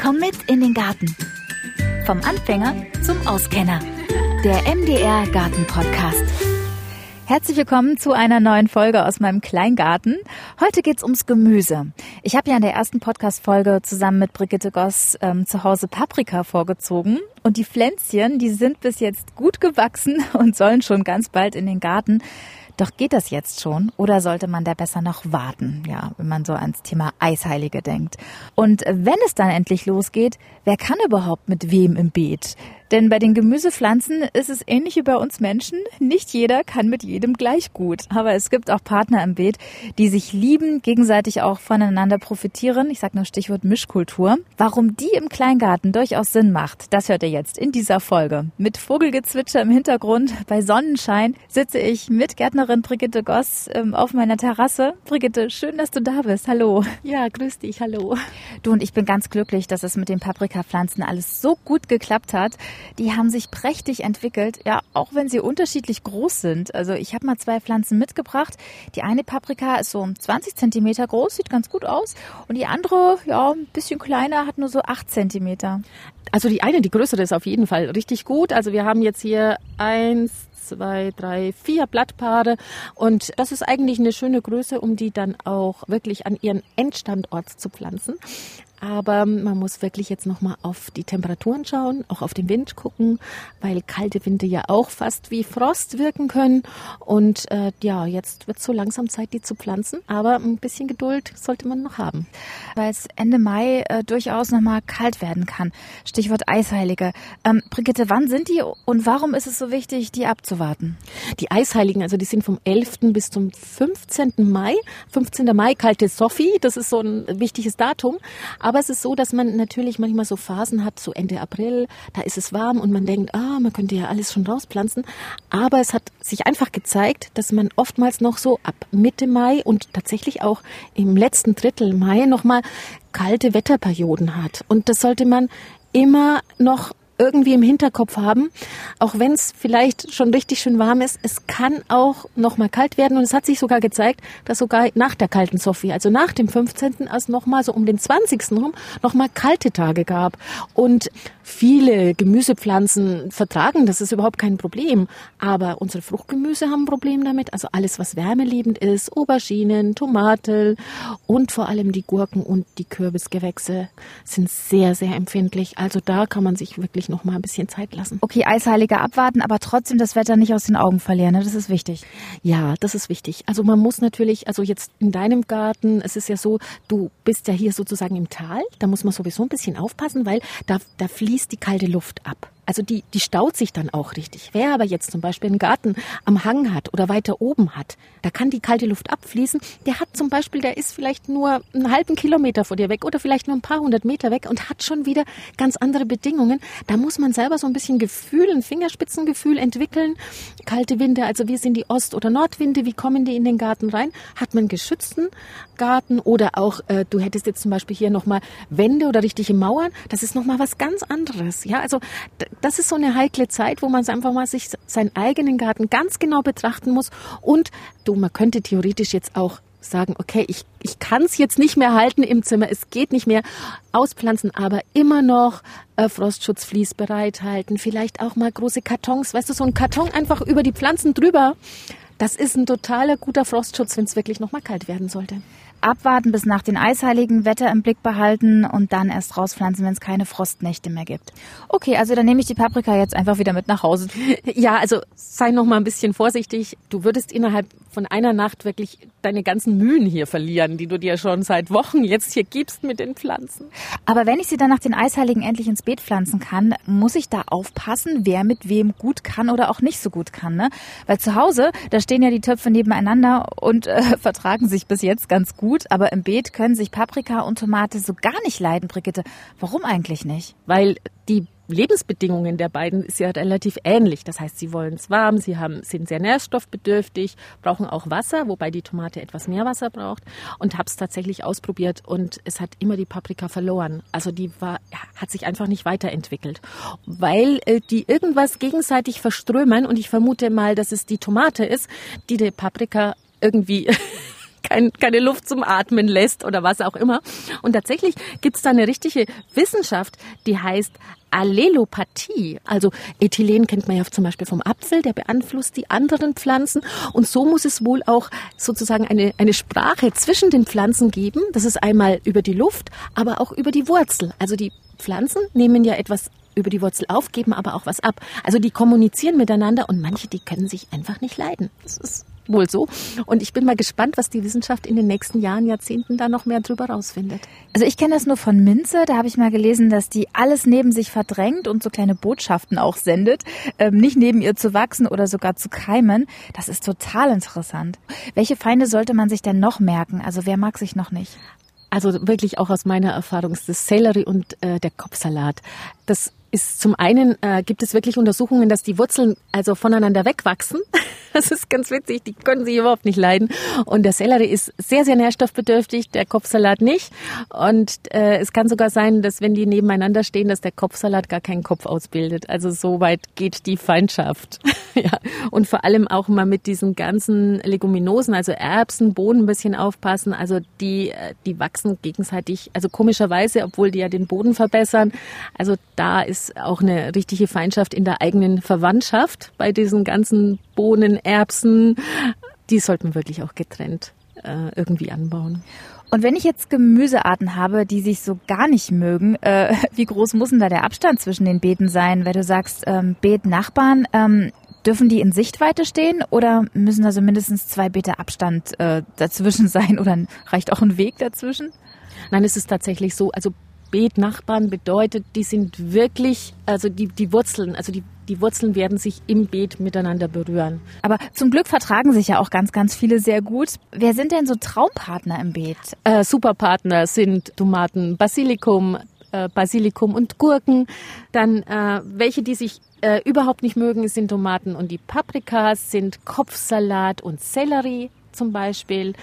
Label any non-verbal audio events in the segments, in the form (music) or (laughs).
Komm mit in den Garten. Vom Anfänger zum Auskenner. Der MDR Garten Podcast. Herzlich willkommen zu einer neuen Folge aus meinem Kleingarten. Heute geht's ums Gemüse. Ich habe ja in der ersten Podcast-Folge zusammen mit Brigitte Goss ähm, zu Hause Paprika vorgezogen. Und die Pflänzchen, die sind bis jetzt gut gewachsen (laughs) und sollen schon ganz bald in den Garten. Doch geht das jetzt schon oder sollte man da besser noch warten? Ja, wenn man so ans Thema Eisheilige denkt. Und wenn es dann endlich losgeht, wer kann überhaupt mit wem im Beet? Denn bei den Gemüsepflanzen ist es ähnlich wie bei uns Menschen. Nicht jeder kann mit jedem gleich gut. Aber es gibt auch Partner im Beet, die sich lieben, gegenseitig auch voneinander profitieren. Ich sage nur Stichwort Mischkultur. Warum die im Kleingarten durchaus Sinn macht, das hört ihr jetzt in dieser Folge. Mit Vogelgezwitscher im Hintergrund, bei Sonnenschein, sitze ich mit Gärtnerin Brigitte Goss ähm, auf meiner Terrasse. Brigitte, schön, dass du da bist. Hallo. Ja, grüß dich. Hallo. Du und ich bin ganz glücklich, dass es mit den Paprikapflanzen alles so gut geklappt hat die haben sich prächtig entwickelt, ja, auch wenn sie unterschiedlich groß sind. Also ich habe mal zwei Pflanzen mitgebracht. Die eine Paprika ist so 20 Zentimeter groß, sieht ganz gut aus. Und die andere, ja, ein bisschen kleiner, hat nur so 8 Zentimeter. Also die eine, die größere ist auf jeden Fall richtig gut. Also wir haben jetzt hier eins, zwei, drei, vier Blattpaare. Und das ist eigentlich eine schöne Größe, um die dann auch wirklich an ihren Endstandort zu pflanzen. Aber man muss wirklich jetzt nochmal auf die Temperaturen schauen, auch auf den Wind gucken, weil kalte Winde ja auch fast wie Frost wirken können. Und äh, ja, jetzt wird so langsam Zeit, die zu pflanzen. Aber ein bisschen Geduld sollte man noch haben. Weil es Ende Mai äh, durchaus nochmal kalt werden kann. Stichwort Eisheilige. Ähm, Brigitte, wann sind die und warum ist es so wichtig, die abzuwarten? Die Eisheiligen, also die sind vom 11. bis zum 15. Mai. 15. Mai, kalte Sophie, das ist so ein wichtiges Datum. Aber es ist so, dass man natürlich manchmal so Phasen hat, so Ende April, da ist es warm und man denkt, ah, man könnte ja alles schon rauspflanzen. Aber es hat sich einfach gezeigt, dass man oftmals noch so ab Mitte Mai und tatsächlich auch im letzten Drittel Mai nochmal kalte Wetterperioden hat. Und das sollte man immer noch irgendwie im Hinterkopf haben, auch wenn es vielleicht schon richtig schön warm ist, es kann auch noch mal kalt werden und es hat sich sogar gezeigt, dass sogar nach der kalten Sophie, also nach dem 15. als noch mal so um den 20. rum noch mal kalte Tage gab und viele Gemüsepflanzen vertragen, das ist überhaupt kein Problem, aber unsere Fruchtgemüse haben ein Problem damit, also alles was wärmeliebend ist, Auberginen, Tomaten und vor allem die Gurken und die Kürbisgewächse sind sehr sehr empfindlich, also da kann man sich wirklich noch mal ein bisschen Zeit lassen. Okay, Eisheilige abwarten, aber trotzdem das Wetter nicht aus den Augen verlieren. Ne? Das ist wichtig. Ja, das ist wichtig. Also man muss natürlich, also jetzt in deinem Garten, es ist ja so, du bist ja hier sozusagen im Tal. Da muss man sowieso ein bisschen aufpassen, weil da, da fließt die kalte Luft ab. Also die, die staut sich dann auch richtig. Wer aber jetzt zum Beispiel einen Garten am Hang hat oder weiter oben hat, da kann die kalte Luft abfließen. Der hat zum Beispiel, der ist vielleicht nur einen halben Kilometer vor dir weg oder vielleicht nur ein paar hundert Meter weg und hat schon wieder ganz andere Bedingungen. Da muss man selber so ein bisschen Gefühl, ein Fingerspitzengefühl entwickeln. Kalte Winde, also wie sind die Ost- oder Nordwinde, wie kommen die in den Garten rein? Hat man geschützten Garten oder auch, äh, du hättest jetzt zum Beispiel hier nochmal Wände oder richtige Mauern, das ist nochmal was ganz anderes. Ja, also das ist so eine heikle Zeit, wo man einfach mal sich seinen eigenen Garten ganz genau betrachten muss. Und du, man könnte theoretisch jetzt auch sagen, okay, ich, ich kann es jetzt nicht mehr halten im Zimmer, es geht nicht mehr auspflanzen, aber immer noch äh, Frostschutzvlies bereithalten, vielleicht auch mal große Kartons, weißt du, so ein Karton einfach über die Pflanzen drüber. Das ist ein totaler guter Frostschutz, wenn es wirklich noch mal kalt werden sollte abwarten bis nach den eisheiligen Wetter im Blick behalten und dann erst rauspflanzen, wenn es keine Frostnächte mehr gibt. Okay, also dann nehme ich die Paprika jetzt einfach wieder mit nach Hause. (laughs) Ja, also sei noch mal ein bisschen vorsichtig. Du würdest innerhalb von einer Nacht wirklich deine ganzen Mühen hier verlieren, die du dir schon seit Wochen jetzt hier gibst mit den Pflanzen. Aber wenn ich sie dann nach den Eisheiligen endlich ins Beet pflanzen kann, muss ich da aufpassen, wer mit wem gut kann oder auch nicht so gut kann, ne? Weil zu Hause, da stehen ja die Töpfe nebeneinander und äh, (laughs) vertragen sich bis jetzt ganz gut gut, aber im Beet können sich Paprika und Tomate so gar nicht leiden, Brigitte. Warum eigentlich nicht? Weil die Lebensbedingungen der beiden ist ja relativ ähnlich. Das heißt, sie wollen es warm, sie haben, sind sehr nährstoffbedürftig, brauchen auch Wasser, wobei die Tomate etwas mehr Wasser braucht. Und habe es tatsächlich ausprobiert und es hat immer die Paprika verloren. Also die war, hat sich einfach nicht weiterentwickelt, weil äh, die irgendwas gegenseitig verströmen. Und ich vermute mal, dass es die Tomate ist, die die Paprika irgendwie kein, keine Luft zum Atmen lässt oder was auch immer. Und tatsächlich gibt es da eine richtige Wissenschaft, die heißt Allelopathie. Also Ethylen kennt man ja zum Beispiel vom Apfel, der beeinflusst die anderen Pflanzen. Und so muss es wohl auch sozusagen eine, eine Sprache zwischen den Pflanzen geben. Das ist einmal über die Luft, aber auch über die Wurzel. Also die Pflanzen nehmen ja etwas über die Wurzel auf, geben aber auch was ab. Also die kommunizieren miteinander und manche, die können sich einfach nicht leiden. Das ist wohl so. Und ich bin mal gespannt, was die Wissenschaft in den nächsten Jahren, Jahrzehnten da noch mehr drüber rausfindet. Also ich kenne das nur von Minze. Da habe ich mal gelesen, dass die alles neben sich verdrängt und so kleine Botschaften auch sendet, ähm, nicht neben ihr zu wachsen oder sogar zu keimen. Das ist total interessant. Welche Feinde sollte man sich denn noch merken? Also wer mag sich noch nicht? Also wirklich auch aus meiner Erfahrung ist das Sellerie und äh, der Kopfsalat. Das ist zum einen äh, gibt es wirklich Untersuchungen, dass die Wurzeln also voneinander wegwachsen. (laughs) Das ist ganz witzig, die können sich überhaupt nicht leiden. Und der Sellerie ist sehr, sehr nährstoffbedürftig, der Kopfsalat nicht. Und äh, es kann sogar sein, dass wenn die nebeneinander stehen, dass der Kopfsalat gar keinen Kopf ausbildet. Also so weit geht die Feindschaft. (laughs) ja. Und vor allem auch mal mit diesen ganzen Leguminosen, also Erbsen, Bohnen ein bisschen aufpassen. Also die, äh, die wachsen gegenseitig, also komischerweise, obwohl die ja den Boden verbessern. Also da ist ist auch eine richtige Feindschaft in der eigenen Verwandtschaft bei diesen ganzen Bohnen, Erbsen. Die sollten wirklich auch getrennt äh, irgendwie anbauen. Und wenn ich jetzt Gemüsearten habe, die sich so gar nicht mögen, äh, (laughs) wie groß muss denn da der Abstand zwischen den Beeten sein? Weil du sagst, ähm, Beetnachbarn, ähm, dürfen die in Sichtweite stehen oder müssen da so mindestens zwei Beete Abstand äh, dazwischen (laughs) sein oder reicht auch ein Weg dazwischen? Nein, es ist tatsächlich so. Also Beetnachbarn bedeutet, die sind wirklich, also die, die Wurzeln, also die, die Wurzeln werden sich im Beet miteinander berühren. Aber zum Glück vertragen sich ja auch ganz, ganz viele sehr gut. Wer sind denn so Traumpartner im Beet? Äh, Superpartner sind Tomaten, Basilikum, äh, Basilikum und Gurken. Dann äh, welche, die sich äh, überhaupt nicht mögen, sind Tomaten und die Paprikas, sind Kopfsalat und Sellerie zum Beispiel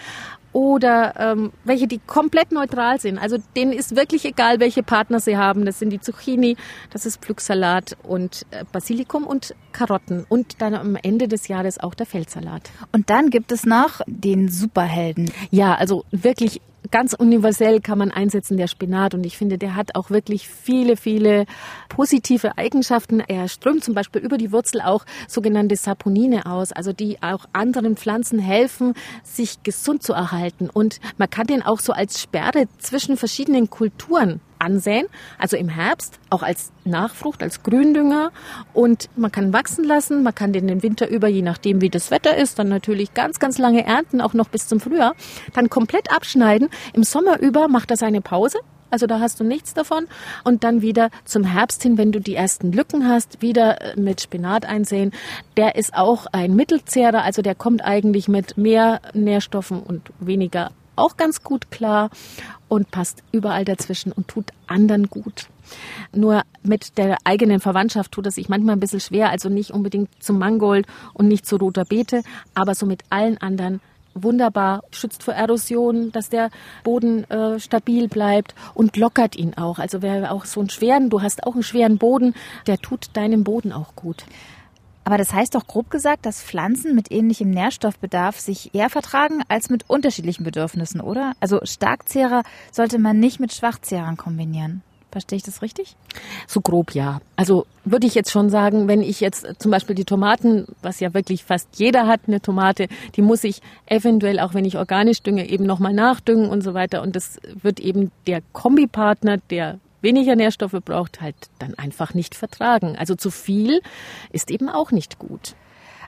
oder ähm, welche, die komplett neutral sind. Also denen ist wirklich egal, welche Partner sie haben. Das sind die Zucchini, das ist Pflücksalat und äh, Basilikum und Karotten und dann am Ende des Jahres auch der Feldsalat. Und dann gibt es noch den Superhelden. Ja, also wirklich ganz universell kann man einsetzen, der Spinat. Und ich finde, der hat auch wirklich viele, viele positive Eigenschaften. Er strömt zum Beispiel über die Wurzel auch sogenannte Saponine aus, also die auch anderen Pflanzen helfen, sich gesund zu erhalten. Und man kann den auch so als Sperre zwischen verschiedenen Kulturen ansäen, also im Herbst, auch als Nachfrucht, als Gründünger. Und man kann wachsen lassen, man kann den den Winter über, je nachdem wie das Wetter ist, dann natürlich ganz, ganz lange ernten, auch noch bis zum Frühjahr, dann komplett abschneiden. Im Sommer über macht er seine Pause, also da hast du nichts davon. Und dann wieder zum Herbst hin, wenn du die ersten Lücken hast, wieder äh, mit Spinat einsehen. Der ist auch ein Mittelzehrer, also der kommt eigentlich mit mehr Nährstoffen und weniger auch ganz gut klar und passt überall dazwischen und tut anderen gut. Nur mit der eigenen Verwandtschaft tut es sich manchmal ein bisschen schwer, also nicht unbedingt zum Mangold und nicht zu roter Beete, aber so mit allen anderen wunderbar, schützt vor Erosion, dass der Boden äh, stabil bleibt und lockert ihn auch. Also wer auch so einen schweren, du hast auch einen schweren Boden, der tut deinem Boden auch gut. Aber das heißt doch grob gesagt, dass Pflanzen mit ähnlichem Nährstoffbedarf sich eher vertragen als mit unterschiedlichen Bedürfnissen, oder? Also Starkzehrer sollte man nicht mit Schwachzehrern kombinieren. Verstehe ich das richtig? So grob ja. Also würde ich jetzt schon sagen, wenn ich jetzt zum Beispiel die Tomaten, was ja wirklich fast jeder hat, eine Tomate, die muss ich eventuell, auch wenn ich organisch dünge, eben nochmal nachdüngen und so weiter. Und das wird eben der Kombipartner, der weniger Nährstoffe braucht, halt dann einfach nicht vertragen. Also zu viel ist eben auch nicht gut.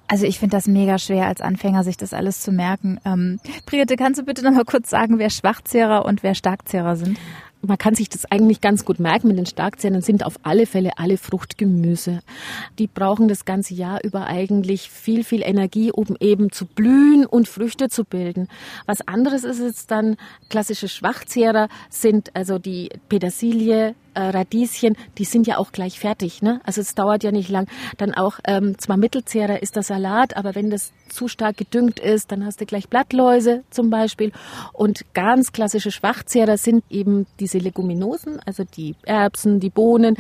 Also ich finde das mega schwer als Anfänger, sich das alles zu merken. Ähm, Brigitte, kannst du bitte noch mal kurz sagen, wer Schwachzehrer und wer Starkzehrer sind? Man kann sich das eigentlich ganz gut merken mit den Starkzähnen, sind auf alle Fälle alle Fruchtgemüse. Die brauchen das ganze Jahr über eigentlich viel, viel Energie, um eben zu blühen und Früchte zu bilden. Was anderes ist jetzt dann klassische Schwachzehrer sind also die Petersilie, äh, Radieschen, die sind ja auch gleich fertig. Ne? Also es dauert ja nicht lang. Dann auch ähm, zwar Mittelzehrer ist der Salat, aber wenn das zu stark gedüngt ist, dann hast du gleich Blattläuse zum Beispiel. Und ganz klassische Schwachzehrer sind eben diese Leguminosen, also die Erbsen, die Bohnen,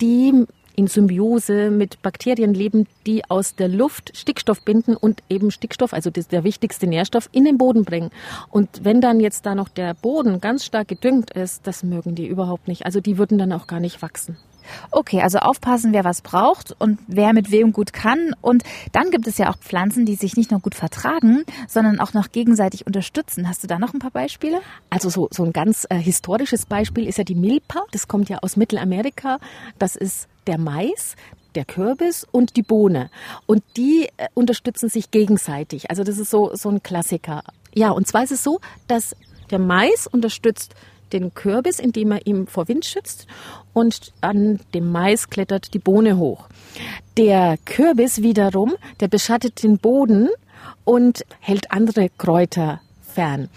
die in Symbiose mit Bakterien leben, die aus der Luft Stickstoff binden und eben Stickstoff, also das der wichtigste Nährstoff, in den Boden bringen. Und wenn dann jetzt da noch der Boden ganz stark gedüngt ist, das mögen die überhaupt nicht. Also die würden dann auch gar nicht wachsen. Okay, also aufpassen, wer was braucht und wer mit wem gut kann. Und dann gibt es ja auch Pflanzen, die sich nicht nur gut vertragen, sondern auch noch gegenseitig unterstützen. Hast du da noch ein paar Beispiele? Also so, so ein ganz äh, historisches Beispiel ist ja die Milpa. Das kommt ja aus Mittelamerika. Das ist der Mais, der Kürbis und die Bohne. Und die äh, unterstützen sich gegenseitig. Also das ist so, so ein Klassiker. Ja, und zwar ist es so, dass der Mais unterstützt den Kürbis, indem er ihm vor Wind schützt und an dem Mais klettert die Bohne hoch. Der Kürbis wiederum, der beschattet den Boden und hält andere Kräuter fern.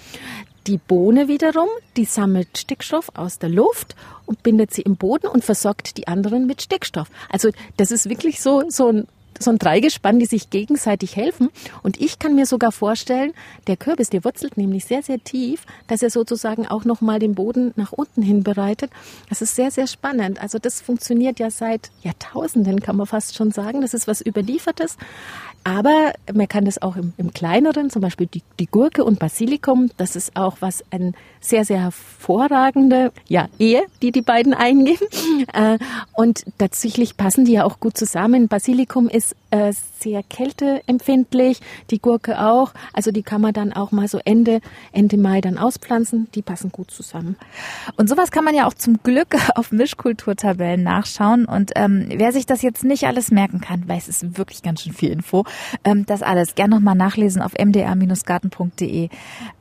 Die Bohne wiederum, die sammelt Stickstoff aus der Luft und bindet sie im Boden und versorgt die anderen mit Stickstoff. Also das ist wirklich so, so ein so ein Dreigespann, die sich gegenseitig helfen. Und ich kann mir sogar vorstellen, der Kürbis, der wurzelt nämlich sehr, sehr tief, dass er sozusagen auch nochmal den Boden nach unten hin bereitet. Das ist sehr, sehr spannend. Also das funktioniert ja seit Jahrtausenden, kann man fast schon sagen. Das ist was Überliefertes. Aber man kann das auch im, im kleineren, zum Beispiel die, die, Gurke und Basilikum. Das ist auch was ein sehr, sehr hervorragende ja, Ehe, die die beiden eingehen. Äh, und tatsächlich passen die ja auch gut zusammen. Basilikum ist äh, sehr kälteempfindlich, die Gurke auch. Also die kann man dann auch mal so Ende, Ende Mai dann auspflanzen. Die passen gut zusammen. Und sowas kann man ja auch zum Glück (laughs) auf Mischkulturtabellen nachschauen. Und ähm, wer sich das jetzt nicht alles merken kann, weil es ist wirklich ganz schön viel Info, ähm, das alles gern nochmal nachlesen auf mdr-garten.de.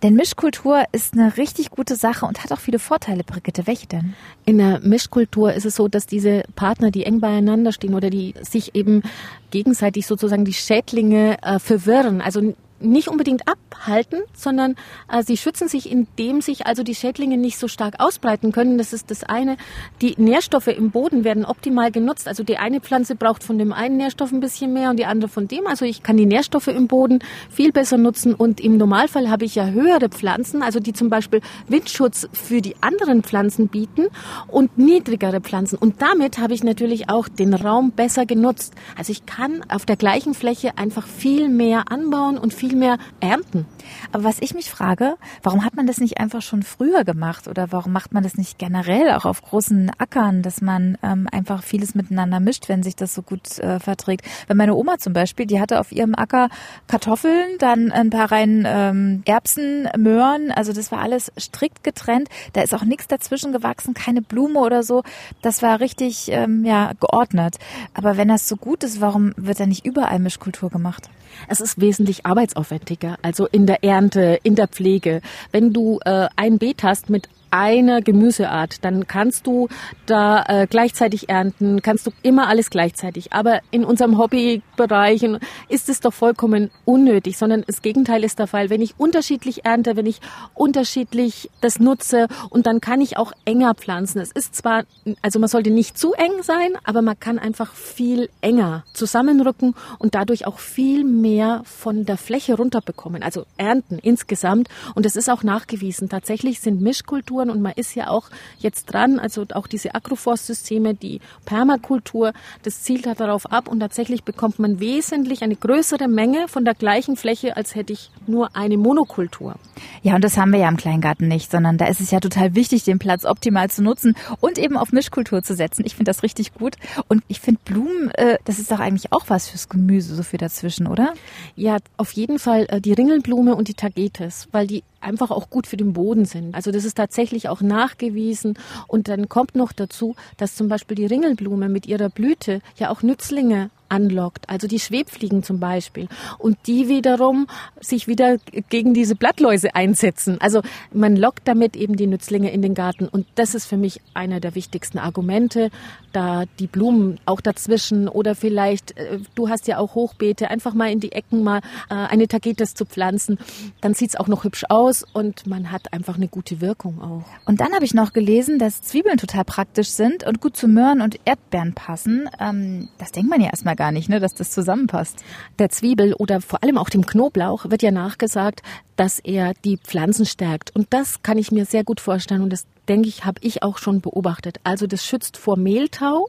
Denn Mischkultur ist eine richtig gute Sache und hat auch viele Vorteile, Brigitte. Welche denn? In der Mischkultur ist es so, dass diese Partner, die eng beieinander stehen oder die sich eben gegenseitig sozusagen die Schädlinge äh, verwirren. Also nicht unbedingt abhalten, sondern äh, sie schützen sich, indem sich also die Schädlinge nicht so stark ausbreiten können. Das ist das eine. Die Nährstoffe im Boden werden optimal genutzt. Also die eine Pflanze braucht von dem einen Nährstoff ein bisschen mehr und die andere von dem. Also ich kann die Nährstoffe im Boden viel besser nutzen und im Normalfall habe ich ja höhere Pflanzen, also die zum Beispiel Windschutz für die anderen Pflanzen bieten und niedrigere Pflanzen. Und damit habe ich natürlich auch den Raum besser genutzt. Also ich kann auf der gleichen Fläche einfach viel mehr anbauen und viel viel mehr ernten. Aber was ich mich frage, warum hat man das nicht einfach schon früher gemacht oder warum macht man das nicht generell auch auf großen Ackern, dass man ähm, einfach vieles miteinander mischt, wenn sich das so gut äh, verträgt? Wenn meine Oma zum Beispiel, die hatte auf ihrem Acker Kartoffeln, dann ein paar Reihen ähm, Erbsen, Möhren, also das war alles strikt getrennt. Da ist auch nichts dazwischen gewachsen, keine Blume oder so. Das war richtig ähm, ja geordnet. Aber wenn das so gut ist, warum wird da nicht überall Mischkultur gemacht? Es ist wesentlich arbeitsaufwendiger, also in der Ernte, in der Pflege. Wenn du äh, ein Beet hast mit einer Gemüseart, dann kannst du da äh, gleichzeitig ernten, kannst du immer alles gleichzeitig. Aber in unserem Hobbybereich ist es doch vollkommen unnötig, sondern das Gegenteil ist der Fall. Wenn ich unterschiedlich ernte, wenn ich unterschiedlich das nutze und dann kann ich auch enger pflanzen. Es ist zwar, also man sollte nicht zu eng sein, aber man kann einfach viel enger zusammenrücken und dadurch auch viel mehr von der Fläche runterbekommen. Also ernten insgesamt. Und es ist auch nachgewiesen. Tatsächlich sind Mischkulturen Strukturen und man ist ja auch jetzt dran, also auch diese Agroforstsysteme, die Permakultur, das zielt halt darauf ab. Und tatsächlich bekommt man wesentlich eine größere Menge von der gleichen Fläche, als hätte ich nur eine Monokultur. Ja, und das haben wir ja im Kleingarten nicht, sondern da ist es ja total wichtig, den Platz optimal zu nutzen und eben auf Mischkultur zu setzen. Ich finde das richtig gut und ich finde Blumen, äh, das ist doch eigentlich auch was fürs Gemüse, so viel dazwischen, oder? Ja, auf jeden Fall äh, die Ringelblume und die Tagetes, weil die einfach auch gut für den Boden sind. Also das ist tatsächlich auch nachgewiesen. Und dann kommt noch dazu, dass zum Beispiel die Ringelblume mit ihrer Blüte ja auch Nützlinge anlockt, also die Schwebfliegen zum Beispiel. Und die wiederum sich wieder gegen diese Blattläuse einsetzen. Also man lockt damit eben die Nützlinge in den Garten. Und das ist für mich einer der wichtigsten Argumente, da die Blumen auch dazwischen oder vielleicht, äh, du hast ja auch Hochbeete, einfach mal in die Ecken mal äh, eine Tagetes zu pflanzen. Dann sieht's auch noch hübsch aus und man hat einfach eine gute Wirkung auch. Und dann habe ich noch gelesen, dass Zwiebeln total praktisch sind und gut zu Möhren und Erdbeeren passen. Ähm, das denkt man ja erstmal gar nicht, ne, dass das zusammenpasst. Der Zwiebel oder vor allem auch dem Knoblauch wird ja nachgesagt, dass er die Pflanzen stärkt. Und das kann ich mir sehr gut vorstellen und das denke ich, habe ich auch schon beobachtet. Also das schützt vor Mehltau,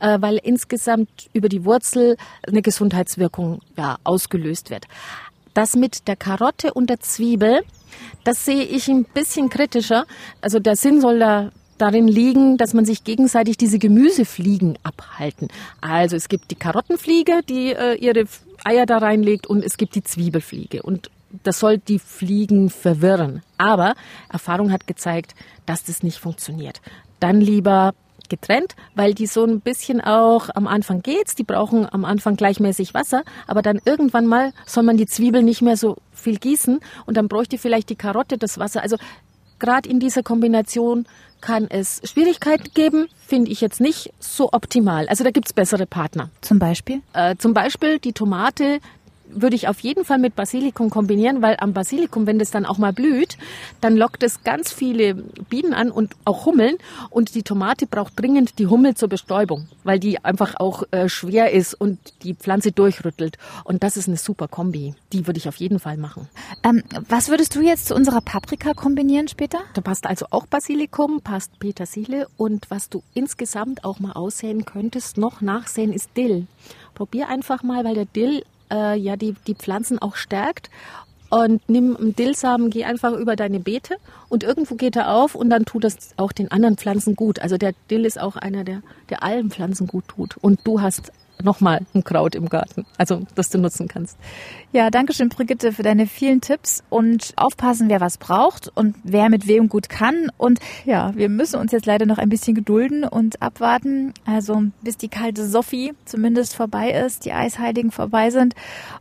äh, weil insgesamt über die Wurzel eine Gesundheitswirkung ja, ausgelöst wird. Das mit der Karotte und der Zwiebel, das sehe ich ein bisschen kritischer. Also der Sinn soll da darin liegen, dass man sich gegenseitig diese Gemüsefliegen abhalten. Also es gibt die Karottenfliege, die äh, ihre Eier da reinlegt und es gibt die Zwiebelfliege. Und das soll die Fliegen verwirren. Aber Erfahrung hat gezeigt, dass das nicht funktioniert. Dann lieber getrennt, weil die so ein bisschen auch am Anfang geht's, die brauchen am Anfang gleichmäßig Wasser, aber dann irgendwann mal soll man die Zwiebel nicht mehr so viel gießen und dann bräuchte vielleicht die Karotte das Wasser. Also gerade in dieser Kombination kann es Schwierigkeiten geben, finde ich jetzt nicht so optimal. Also da gibt's bessere Partner. Zum Beispiel? Äh, zum Beispiel die Tomate, würde ich auf jeden Fall mit Basilikum kombinieren, weil am Basilikum, wenn das dann auch mal blüht, dann lockt es ganz viele Bienen an und auch Hummeln. Und die Tomate braucht dringend die Hummel zur Bestäubung, weil die einfach auch äh, schwer ist und die Pflanze durchrüttelt. Und das ist eine super Kombi. Die würde ich auf jeden Fall machen. Ähm, was würdest du jetzt zu unserer Paprika kombinieren später? Da passt also auch Basilikum, passt Petersilie und was du insgesamt auch mal aussehen könntest, noch nachsehen, ist Dill. Probier einfach mal, weil der Dill äh, ja die, die Pflanzen auch stärkt. Und nimm einen Dillsamen, geh einfach über deine Beete und irgendwo geht er auf und dann tut das auch den anderen Pflanzen gut. Also der Dill ist auch einer, der, der allen Pflanzen gut tut. Und du hast nochmal ein Kraut im Garten, also das du nutzen kannst. Ja, danke schön, Brigitte, für deine vielen Tipps und aufpassen, wer was braucht und wer mit wem gut kann. Und ja, wir müssen uns jetzt leider noch ein bisschen gedulden und abwarten, also bis die kalte Sophie zumindest vorbei ist, die Eisheiligen vorbei sind.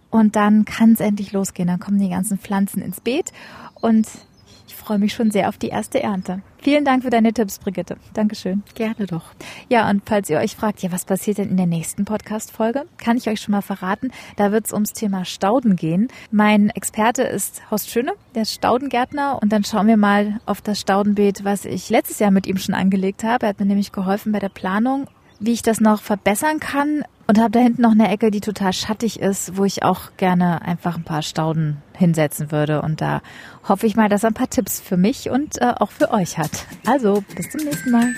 Und dann kann es endlich losgehen. Dann kommen die ganzen Pflanzen ins Beet und freue mich schon sehr auf die erste Ernte. Vielen Dank für deine Tipps, Brigitte. Dankeschön. Gerne doch. Ja, und falls ihr euch fragt, ja, was passiert denn in der nächsten Podcast-Folge, kann ich euch schon mal verraten. Da wird es ums Thema Stauden gehen. Mein Experte ist Horst Schöne, der Staudengärtner. Und dann schauen wir mal auf das Staudenbeet, was ich letztes Jahr mit ihm schon angelegt habe. Er hat mir nämlich geholfen bei der Planung wie ich das noch verbessern kann und habe da hinten noch eine Ecke, die total schattig ist, wo ich auch gerne einfach ein paar Stauden hinsetzen würde. Und da hoffe ich mal, dass er ein paar Tipps für mich und äh, auch für euch hat. Also, bis zum nächsten Mal.